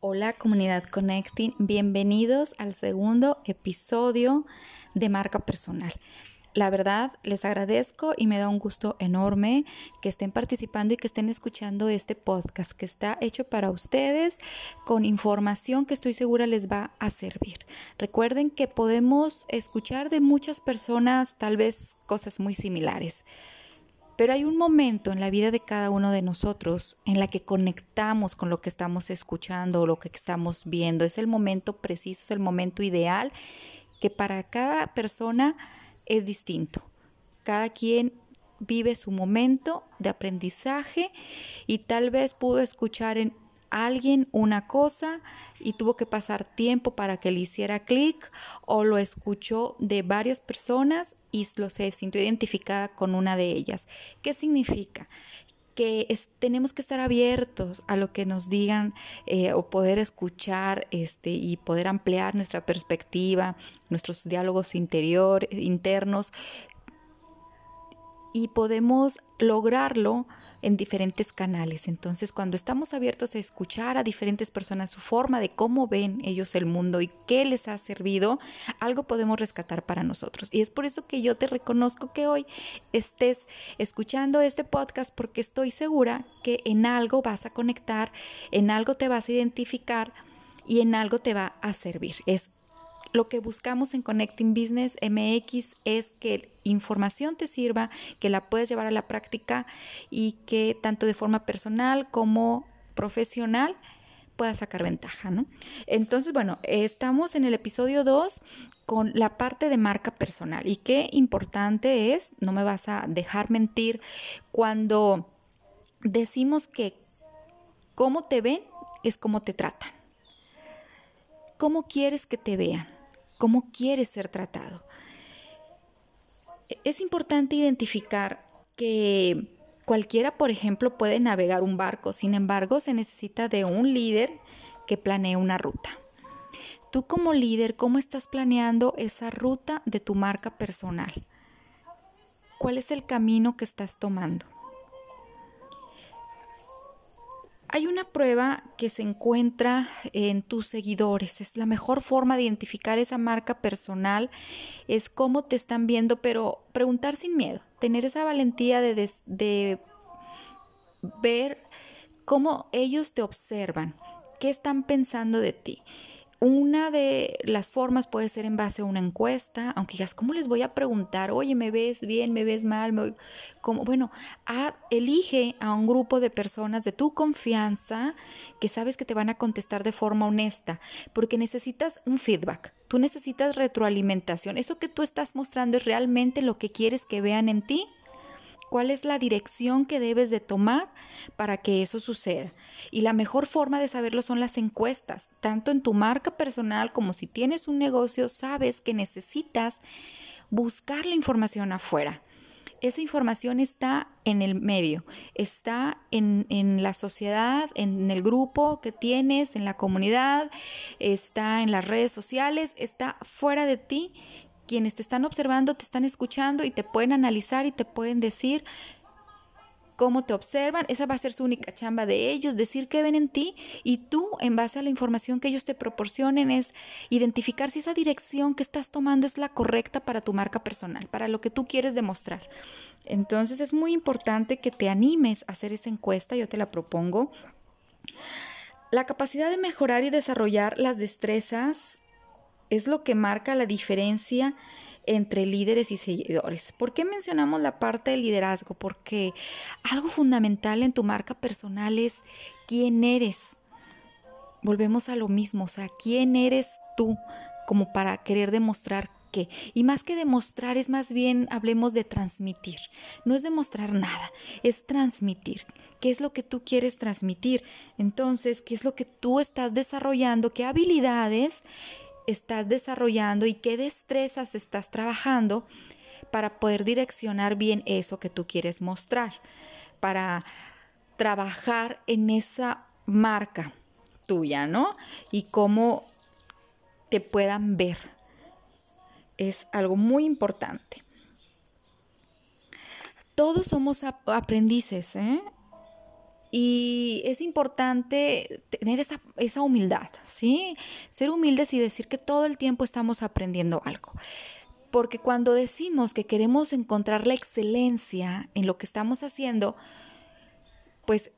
Hola comunidad Connecting, bienvenidos al segundo episodio de Marca Personal. La verdad, les agradezco y me da un gusto enorme que estén participando y que estén escuchando este podcast que está hecho para ustedes con información que estoy segura les va a servir. Recuerden que podemos escuchar de muchas personas tal vez cosas muy similares. Pero hay un momento en la vida de cada uno de nosotros en la que conectamos con lo que estamos escuchando o lo que estamos viendo. Es el momento preciso, es el momento ideal que para cada persona es distinto. Cada quien vive su momento de aprendizaje y tal vez pudo escuchar en alguien una cosa y tuvo que pasar tiempo para que le hiciera clic o lo escuchó de varias personas y lo se sintió identificada con una de ellas. ¿Qué significa? que tenemos que estar abiertos a lo que nos digan eh, o poder escuchar este, y poder ampliar nuestra perspectiva, nuestros diálogos interior, internos y podemos lograrlo en diferentes canales. Entonces, cuando estamos abiertos a escuchar a diferentes personas su forma de cómo ven ellos el mundo y qué les ha servido, algo podemos rescatar para nosotros. Y es por eso que yo te reconozco que hoy estés escuchando este podcast porque estoy segura que en algo vas a conectar, en algo te vas a identificar y en algo te va a servir. Es lo que buscamos en Connecting Business MX es que información te sirva, que la puedes llevar a la práctica y que tanto de forma personal como profesional puedas sacar ventaja, ¿no? Entonces, bueno, estamos en el episodio 2 con la parte de marca personal y qué importante es, no me vas a dejar mentir, cuando decimos que cómo te ven es cómo te tratan. ¿Cómo quieres que te vean? ¿Cómo quieres ser tratado? Es importante identificar que cualquiera, por ejemplo, puede navegar un barco, sin embargo, se necesita de un líder que planee una ruta. Tú como líder, ¿cómo estás planeando esa ruta de tu marca personal? ¿Cuál es el camino que estás tomando? Hay una prueba que se encuentra en tus seguidores. Es la mejor forma de identificar esa marca personal. Es cómo te están viendo, pero preguntar sin miedo. Tener esa valentía de, de ver cómo ellos te observan. ¿Qué están pensando de ti? Una de las formas puede ser en base a una encuesta, aunque digas, ¿cómo les voy a preguntar? Oye, ¿me ves bien? ¿Me ves mal? bueno, elige a un grupo de personas de tu confianza que sabes que te van a contestar de forma honesta, porque necesitas un feedback, tú necesitas retroalimentación. Eso que tú estás mostrando es realmente lo que quieres que vean en ti cuál es la dirección que debes de tomar para que eso suceda. Y la mejor forma de saberlo son las encuestas, tanto en tu marca personal como si tienes un negocio, sabes que necesitas buscar la información afuera. Esa información está en el medio, está en, en, la sociedad, en el grupo que tienes, en la comunidad, está en las redes sociales, está fuera de ti quienes te están observando te están escuchando y te pueden analizar y te pueden decir cómo te observan, esa va a ser su única chamba de ellos, decir qué ven en ti y tú en base a la información que ellos te proporcionen es identificar si esa dirección que estás tomando es la correcta para tu marca personal, para lo que tú quieres demostrar. Entonces es muy importante que te animes a hacer esa encuesta, yo te la propongo. La capacidad de mejorar y desarrollar las destrezas es lo que marca la diferencia entre líderes y seguidores. ¿Por qué mencionamos la parte del liderazgo? Porque algo fundamental en tu marca personal es quién eres. Volvemos a lo mismo, o sea, quién eres tú como para querer demostrar qué. Y más que demostrar, es más bien, hablemos de transmitir. No es demostrar nada, es transmitir. ¿Qué es lo que tú quieres transmitir? Entonces, ¿qué es lo que tú estás desarrollando? ¿Qué habilidades estás desarrollando y qué destrezas estás trabajando para poder direccionar bien eso que tú quieres mostrar, para trabajar en esa marca tuya, ¿no? Y cómo te puedan ver. Es algo muy importante. Todos somos aprendices, ¿eh? Y es importante tener esa, esa humildad, ¿sí? Ser humildes y decir que todo el tiempo estamos aprendiendo algo. Porque cuando decimos que queremos encontrar la excelencia en lo que estamos haciendo, pues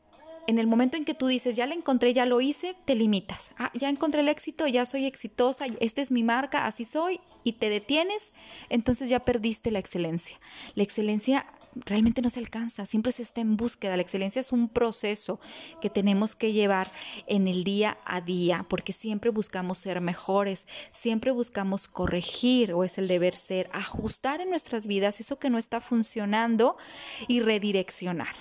en el momento en que tú dices, ya la encontré, ya lo hice, te limitas. Ah, ya encontré el éxito, ya soy exitosa, esta es mi marca, así soy, y te detienes, entonces ya perdiste la excelencia. La excelencia realmente no se alcanza, siempre se está en búsqueda. La excelencia es un proceso que tenemos que llevar en el día a día, porque siempre buscamos ser mejores, siempre buscamos corregir, o es el deber ser, ajustar en nuestras vidas eso que no está funcionando y redireccionar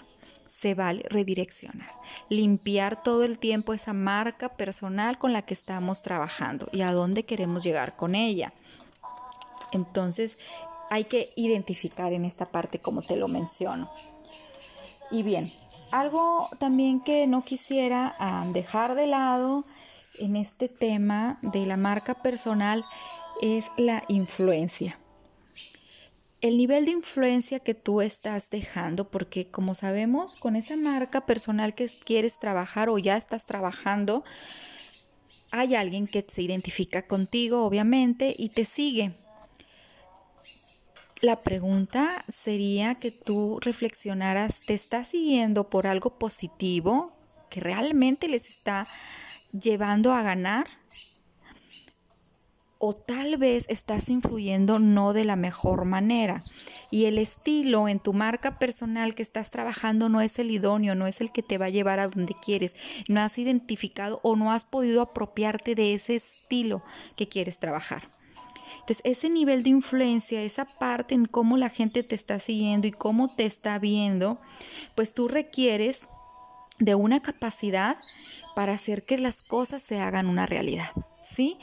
se vale redireccionar, limpiar todo el tiempo esa marca personal con la que estamos trabajando y a dónde queremos llegar con ella. Entonces, hay que identificar en esta parte como te lo menciono. Y bien, algo también que no quisiera ah, dejar de lado en este tema de la marca personal es la influencia. El nivel de influencia que tú estás dejando, porque como sabemos, con esa marca personal que quieres trabajar o ya estás trabajando, hay alguien que se identifica contigo, obviamente, y te sigue. La pregunta sería que tú reflexionaras, ¿te está siguiendo por algo positivo que realmente les está llevando a ganar? ¿O tal vez estás influyendo no de la mejor manera? Y el estilo en tu marca personal que estás trabajando no es el idóneo, no es el que te va a llevar a donde quieres. No has identificado o no has podido apropiarte de ese estilo que quieres trabajar. Entonces, ese nivel de influencia, esa parte en cómo la gente te está siguiendo y cómo te está viendo, pues tú requieres de una capacidad para hacer que las cosas se hagan una realidad, ¿sí?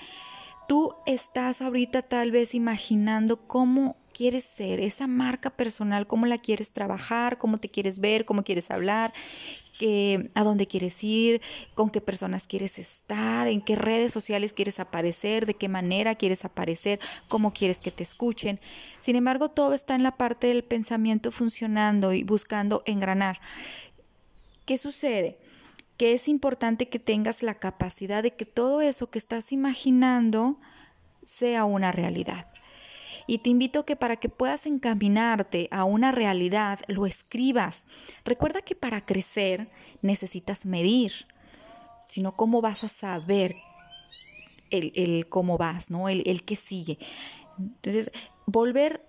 Tú estás ahorita tal vez imaginando cómo quieres ser, esa marca personal, cómo la quieres trabajar, cómo te quieres ver, cómo quieres hablar, a dónde quieres ir, con qué personas quieres estar, en qué redes sociales quieres aparecer, de qué manera quieres aparecer, cómo quieres que te escuchen. Sin embargo, todo está en la parte del pensamiento funcionando y buscando engranar. ¿Qué sucede? Que es importante que tengas la capacidad de que todo eso que estás imaginando sea una realidad y te invito que para que puedas encaminarte a una realidad, lo escribas. Recuerda que para crecer necesitas medir, sino cómo vas a saber el, cómo vas, ¿no? El, el que sigue. Entonces, volver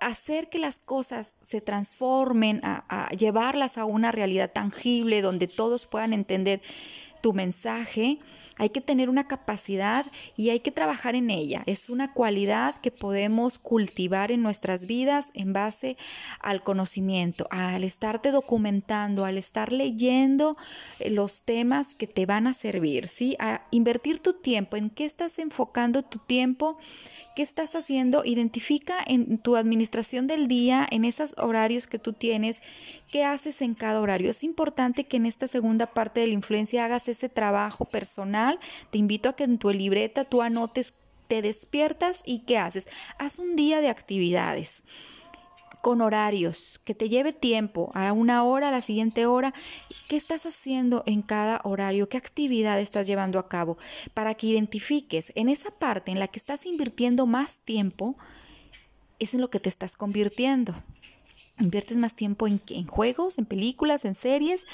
hacer que las cosas se transformen, a llevarlas a una realidad tangible donde todos puedan entender tu mensaje, hay que tener una capacidad y hay que trabajar en ella. Es una cualidad que podemos cultivar en nuestras vidas en base al conocimiento, al estarte documentando, al estar leyendo eh, los temas que te van a servir, ¿sí? A invertir tu tiempo, en qué estás enfocando tu tiempo, qué estás haciendo, identifica en tu administración del día, en esos horarios que tú tienes, qué haces en cada horario. Es importante que en esta segunda parte de la influencia hagas ese trabajo personal te invito a que en tu libreta tú anotes, te despiertas y qué haces. Haz un día de actividades con horarios, que te lleve tiempo, a una hora, a la siguiente hora, qué estás haciendo en cada horario, qué actividad estás llevando a cabo, para que identifiques en esa parte en la que estás invirtiendo más tiempo, es en lo que te estás convirtiendo. ¿Inviertes más tiempo en, en juegos, en películas, en series?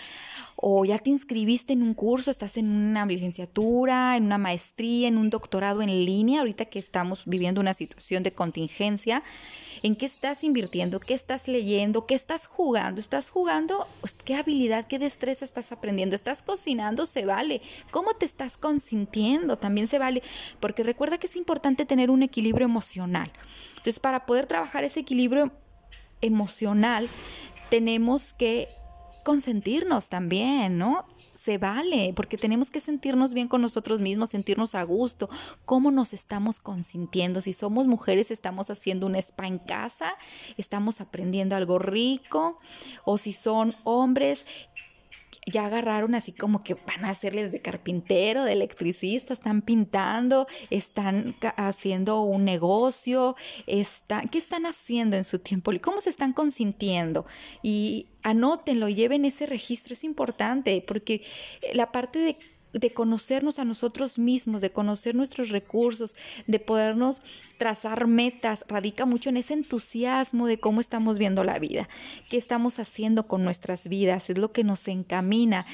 ¿O ya te inscribiste en un curso, estás en una licenciatura, en una maestría, en un doctorado en línea, ahorita que estamos viviendo una situación de contingencia? ¿En qué estás invirtiendo? ¿Qué estás leyendo? ¿Qué estás jugando? ¿Estás jugando? Pues, ¿Qué habilidad, qué destreza estás aprendiendo? ¿Estás cocinando? Se vale. ¿Cómo te estás consintiendo? También se vale. Porque recuerda que es importante tener un equilibrio emocional. Entonces, para poder trabajar ese equilibrio emocional, tenemos que consentirnos también, ¿no? Se vale, porque tenemos que sentirnos bien con nosotros mismos, sentirnos a gusto, cómo nos estamos consintiendo. Si somos mujeres, estamos haciendo un spa en casa, estamos aprendiendo algo rico, o si son hombres, ya agarraron así como que van a hacerles de carpintero, de electricista, están pintando, están haciendo un negocio, están, ¿qué están haciendo en su tiempo? ¿Cómo se están consintiendo? Y anótenlo, lleven ese registro, es importante porque la parte de de conocernos a nosotros mismos, de conocer nuestros recursos, de podernos trazar metas, radica mucho en ese entusiasmo de cómo estamos viendo la vida, qué estamos haciendo con nuestras vidas, es lo que nos encamina.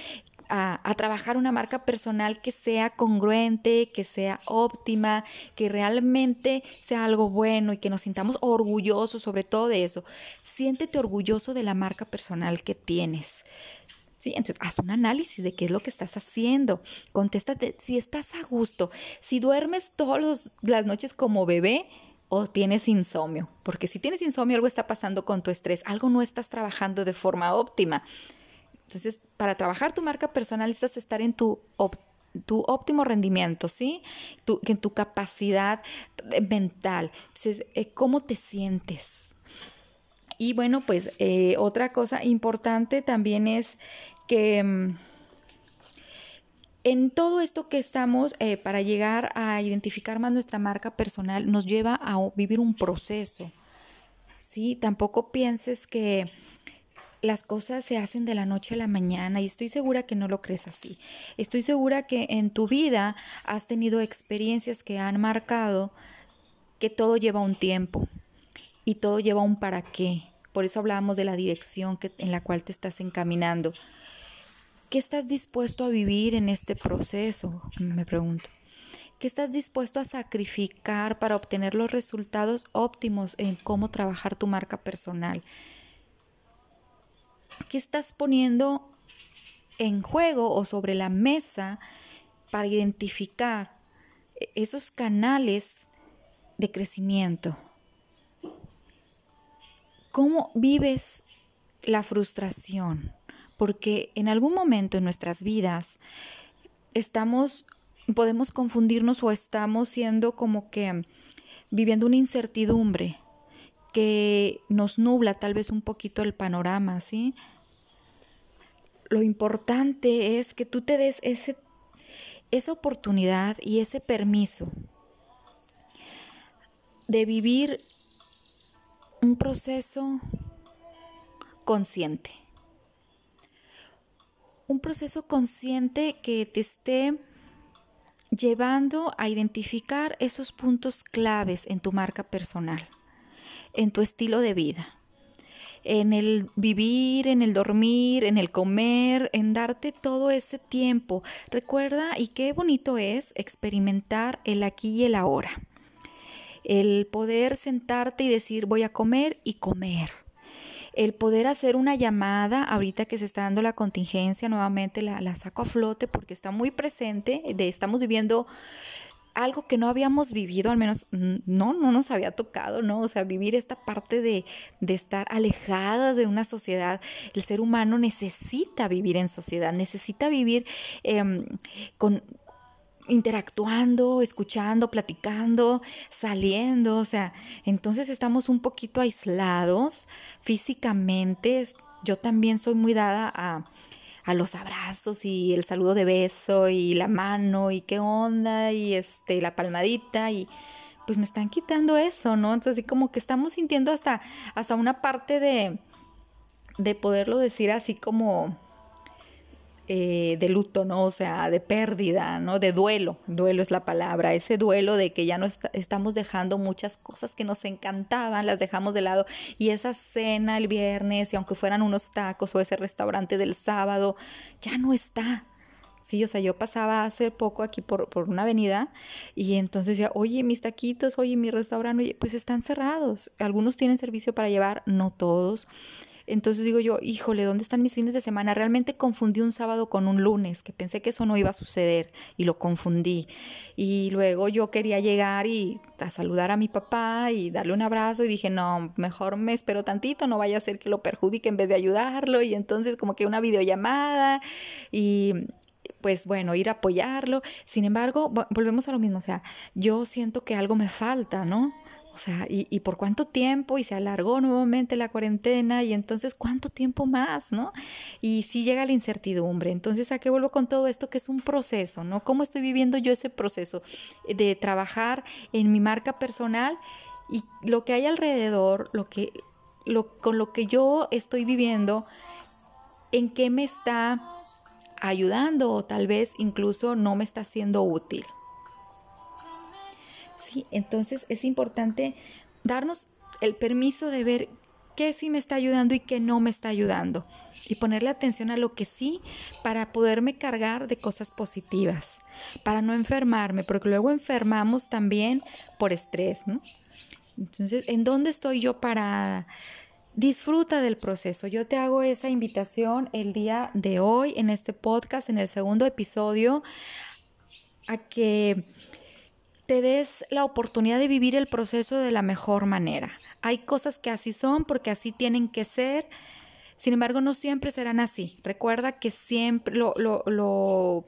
A, trabajar una marca personal que sea congruente, que sea óptima, que realmente sea algo bueno y que nos sintamos orgullosos sobre todo de eso. Siéntete orgulloso de la marca personal que tienes. ¿Sí? Entonces, haz un análisis de qué es lo que estás haciendo. Contéstate si estás a gusto, si duermes todas las noches como bebé o tienes insomnio. Porque si tienes insomnio, algo está pasando con tu estrés, algo no estás trabajando de forma óptima. Entonces, para trabajar tu marca personal, necesitas estar en tu tu óptimo rendimiento, ¿sí? en tu capacidad mental. Entonces, eh, ¿cómo te sientes? Y bueno, pues eh, otra cosa importante también es que mm, en todo esto que estamos, eh, para llegar a identificar más nuestra marca personal, nos lleva a vivir un proceso. ¿sí? Tampoco pienses que las cosas se hacen de la noche a la mañana y estoy segura que no lo crees así. Estoy segura que en tu vida has tenido experiencias que han marcado que todo lleva un tiempo y todo lleva un para qué. Por eso hablábamos de la dirección que, en la cual te estás encaminando. ¿Qué estás dispuesto a vivir en este proceso? Me pregunto. ¿Qué estás dispuesto a sacrificar para obtener los resultados óptimos en cómo trabajar tu marca personal? ¿Qué estás poniendo en juego o sobre la mesa para identificar esos canales de crecimiento? ¿Cómo vives la frustración? Porque en algún momento en nuestras vidas estamos, podemos confundirnos o estamos siendo como que viviendo una incertidumbre que nos nubla tal vez un poquito el panorama, ¿sí? Lo importante es que tú te des esa oportunidad y ese permiso de vivir un proceso consciente un proceso consciente que te esté llevando a identificar esos puntos claves en tu marca personal, en tu estilo de vida, en el vivir, en el dormir, en el comer, en darte todo ese tiempo. Recuerda, y qué bonito es experimentar el aquí y el ahora. El poder sentarte y decir voy a comer y comer el poder hacer una llamada, ahorita que se está dando la contingencia, nuevamente la, saco a flote porque está muy presente, de, estamos viviendo algo que no habíamos vivido, al menos no, no nos había tocado, ¿no? O sea, vivir esta parte de, estar alejada de una sociedad. El ser humano necesita vivir en sociedad, necesita vivir em, con, interactuando, escuchando, platicando, saliendo, o sea, entonces estamos un poquito aislados físicamente. Yo también soy muy dada a, los abrazos y el saludo de beso y la mano y qué onda y este la palmadita y pues me están quitando eso, ¿no? Entonces así como que estamos sintiendo hasta hasta una parte de de poderlo decir así como eh, de luto, ¿no? O sea, de pérdida, ¿no? De duelo, duelo es la palabra, ese duelo de que ya no estamos dejando muchas cosas que nos encantaban, las dejamos de lado y esa cena el viernes y aunque fueran unos tacos o ese restaurante del sábado, ya no está. Sí, o sea, yo pasaba hace poco aquí por, por una avenida y entonces decía, oye, mis taquitos, oye, mi restaurante, pues están cerrados. Algunos tienen servicio para llevar, no todos. Entonces digo yo, híjole, ¿dónde están mis fines de semana? Realmente confundí un sábado con un lunes, que pensé que eso no iba a suceder y lo confundí. Y luego yo quería llegar y a saludar a mi papá y darle un abrazo y dije, no, mejor me espero tantito, no vaya a ser que lo perjudique en vez de ayudarlo. Y entonces como que una videollamada y pues bueno, ir a apoyarlo. Sin embargo, volvemos a lo mismo, o sea, yo siento que algo me falta, ¿no? O sea, ¿y, por cuánto tiempo? Y se alargó nuevamente la cuarentena y entonces ¿cuánto tiempo más? ¿No? Y si llega la incertidumbre. Entonces, ¿a qué vuelvo con todo esto? Que es un proceso, ¿no? ¿Cómo estoy viviendo yo ese proceso de trabajar en mi marca personal y lo que hay alrededor, lo que, con lo que yo estoy viviendo, en qué me está ayudando o tal vez incluso no me está siendo útil? Entonces es importante darnos el permiso de ver qué sí me está ayudando y qué no me está ayudando. Y ponerle atención a lo que sí para poderme cargar de cosas positivas, para no enfermarme, porque luego enfermamos también por estrés, ¿no? Entonces, ¿en dónde estoy yo para Disfruta del proceso. Yo te hago esa invitación el día de hoy en este podcast, en el segundo episodio, a que te des la oportunidad de vivir el proceso de la mejor manera. Hay cosas que así son porque así tienen que ser. Sin embargo, no siempre serán así. Recuerda que siempre lo, lo, lo,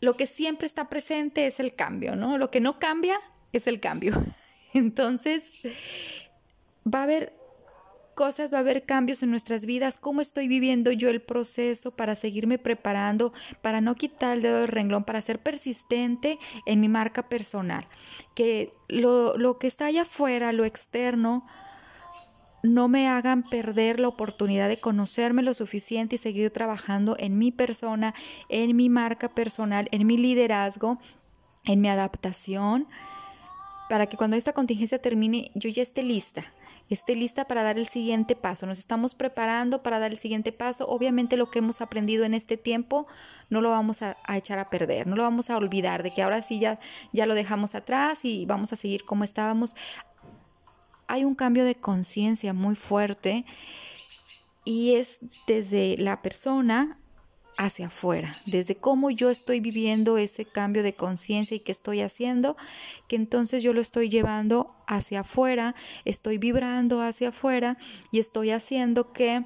lo que siempre está presente es el cambio, ¿no? Lo que no cambia es el cambio. Entonces, va a haber cosas, va a haber cambios en nuestras vidas, cómo estoy viviendo yo el proceso para seguirme preparando, para no quitar el dedo del renglón, para ser persistente en mi marca personal. Que lo, lo que está allá afuera, lo externo, no me hagan perder la oportunidad de conocerme lo suficiente y seguir trabajando en mi persona, en mi marca personal, en mi liderazgo, en mi adaptación, para que cuando esta contingencia termine yo ya esté lista esté lista para dar el siguiente paso. Nos estamos preparando para dar el siguiente paso. Obviamente lo que hemos aprendido en este tiempo no lo vamos a, echar a perder, no lo vamos a olvidar, de que ahora sí ya, ya lo dejamos atrás y vamos a seguir como estábamos. Hay un cambio de conciencia muy fuerte y es desde la persona hacia afuera, desde cómo yo estoy viviendo ese cambio de conciencia y qué estoy haciendo, que entonces yo lo estoy llevando hacia afuera, estoy vibrando hacia afuera y estoy haciendo que,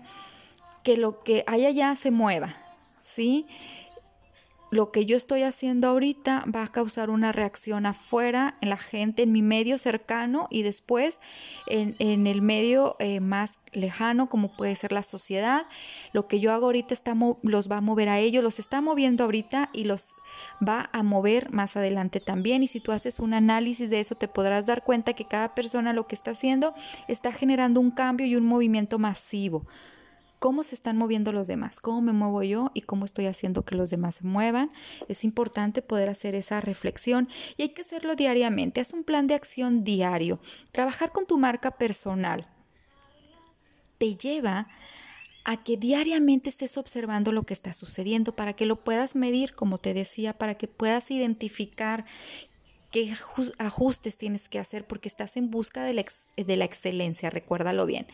que lo que hay allá se mueva, ¿sí? Lo que yo estoy haciendo ahorita va a causar una reacción afuera, en la gente, en mi medio cercano y después en, el medio eh, más lejano, como puede ser la sociedad. Lo que yo hago ahorita está los va a mover a ellos, los está moviendo ahorita y los va a mover más adelante también. Y si tú haces un análisis de eso, te podrás dar cuenta que cada persona lo que está haciendo está generando un cambio y un movimiento masivo cómo se están moviendo los demás, cómo me muevo yo y cómo estoy haciendo que los demás se muevan. Es importante poder hacer esa reflexión y hay que hacerlo diariamente. Haz un plan de acción diario. Trabajar con tu marca personal te lleva a que diariamente estés observando lo que está sucediendo para que lo puedas medir, como te decía, para que puedas identificar qué ajustes tienes que hacer porque estás en busca de la, de la excelencia, recuérdalo bien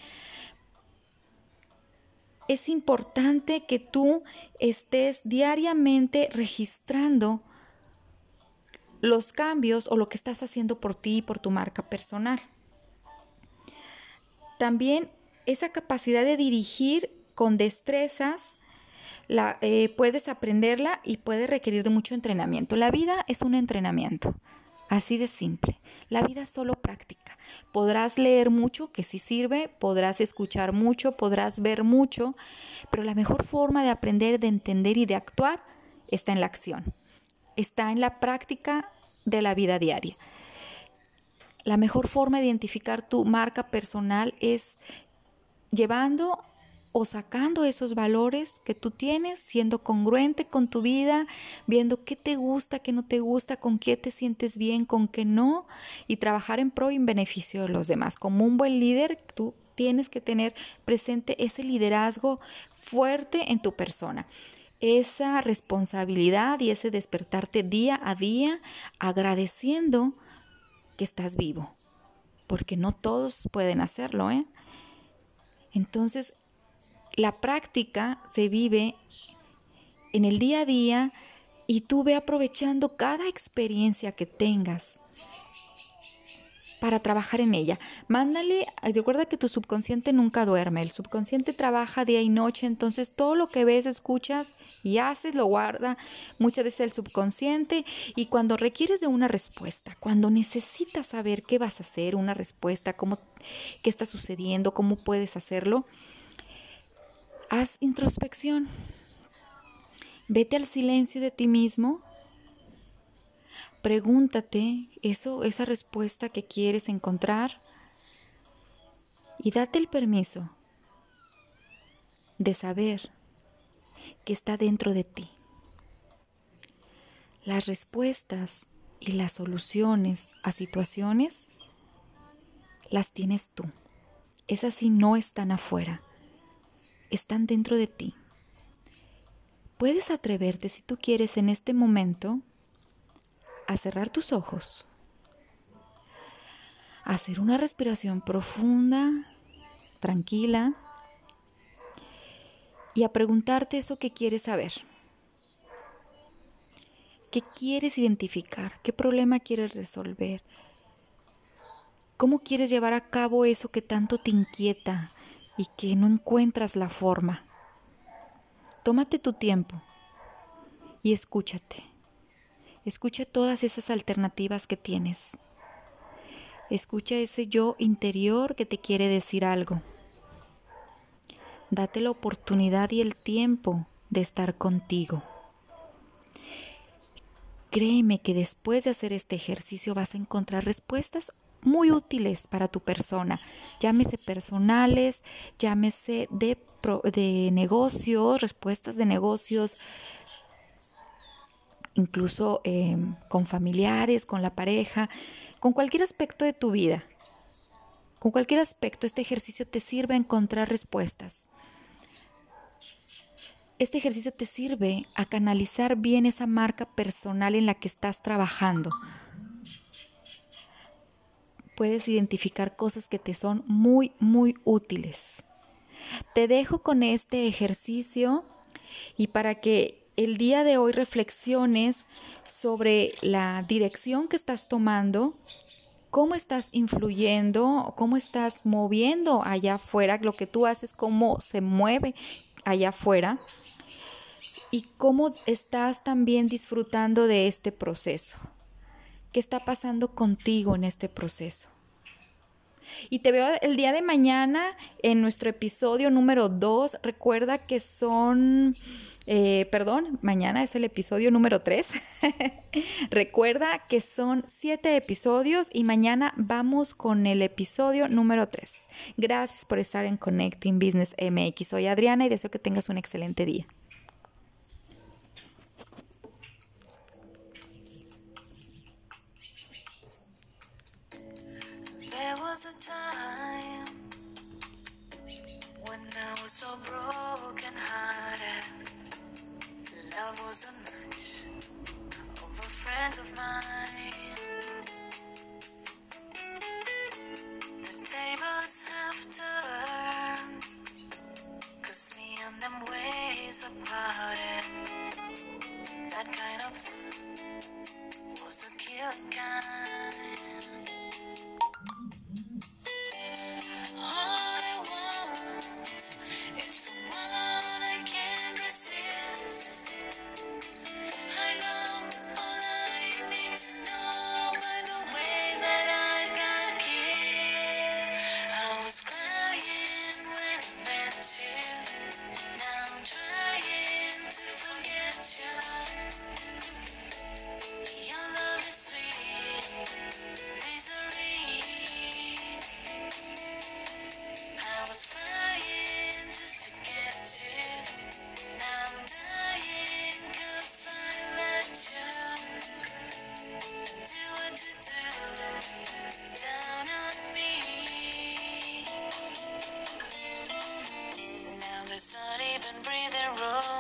es importante que tú estés diariamente registrando los cambios o lo que estás haciendo por ti y por tu marca personal. También esa capacidad de dirigir con destrezas, la, eh, puedes aprenderla y puede requerir de mucho entrenamiento. La vida es un entrenamiento. Así de simple. La vida es solo práctica. Podrás leer mucho, que sí sirve, podrás escuchar mucho, podrás ver mucho, pero la mejor forma de aprender, de entender y de actuar está en la acción. Está en la práctica de la vida diaria. La mejor forma de identificar tu marca personal es llevando o sacando esos valores que tú tienes, siendo congruente con tu vida, viendo qué te gusta, qué no te gusta, con qué te sientes bien, con qué no, y trabajar en pro y en beneficio de los demás. Como un buen líder, tú tienes que tener presente ese liderazgo fuerte en tu persona esa responsabilidad y ese despertarte día a día agradeciendo que estás vivo, porque no todos pueden hacerlo, ¿eh? Entonces, la práctica se vive en el día a día y tú ve aprovechando cada experiencia que tengas para trabajar en ella. Mándale, recuerda que tu subconsciente nunca duerme, el subconsciente trabaja día y noche, entonces todo lo que ves, escuchas y haces lo guarda muchas veces el subconsciente y cuando requieres de una respuesta, cuando necesitas saber qué vas a hacer, una respuesta, cómo, qué está sucediendo, cómo puedes hacerlo, haz introspección. Vete al silencio de ti mismo Pregúntate eso, esa respuesta que quieres encontrar y date el permiso de saber que está dentro de ti. Las respuestas y las soluciones a situaciones las tienes tú. Esas sí no están afuera, están dentro de ti. Puedes atreverte si tú quieres en este momento a cerrar tus ojos, a hacer una respiración profunda, tranquila, y a preguntarte eso que quieres saber. ¿Qué quieres identificar? ¿Qué problema quieres resolver? ¿Cómo quieres llevar a cabo eso que tanto te inquieta y que no encuentras la forma? Tómate tu tiempo y escúchate. Escucha todas esas alternativas que tienes. Escucha ese yo interior que te quiere decir algo. Date la oportunidad y el tiempo de estar contigo. Créeme que después de hacer este ejercicio vas a encontrar respuestas muy útiles para tu persona, llámese personales, llámese de, de negocios, respuestas de negocios, incluso eh, con familiares, con la pareja, con cualquier aspecto de tu vida. Con cualquier aspecto, este ejercicio te sirve a encontrar respuestas. Este ejercicio te sirve a canalizar bien esa marca personal en la que estás trabajando. Puedes identificar cosas que te son muy, muy útiles. Te dejo con este ejercicio y para que el día de hoy reflexiones sobre la dirección que estás tomando, cómo estás influyendo, cómo estás moviendo allá afuera, lo que tú haces, cómo se mueve allá afuera y cómo estás también disfrutando de este proceso. ¿Qué está pasando contigo en este proceso? Y te veo el día de mañana en nuestro episodio número 2. Recuerda que son eh, perdón, mañana es el episodio número 3. Recuerda que son 7 episodios y mañana vamos con el episodio número 3. Gracias por estar en Connecting Business MX. Soy Adriana y deseo que tengas un excelente día. Oh.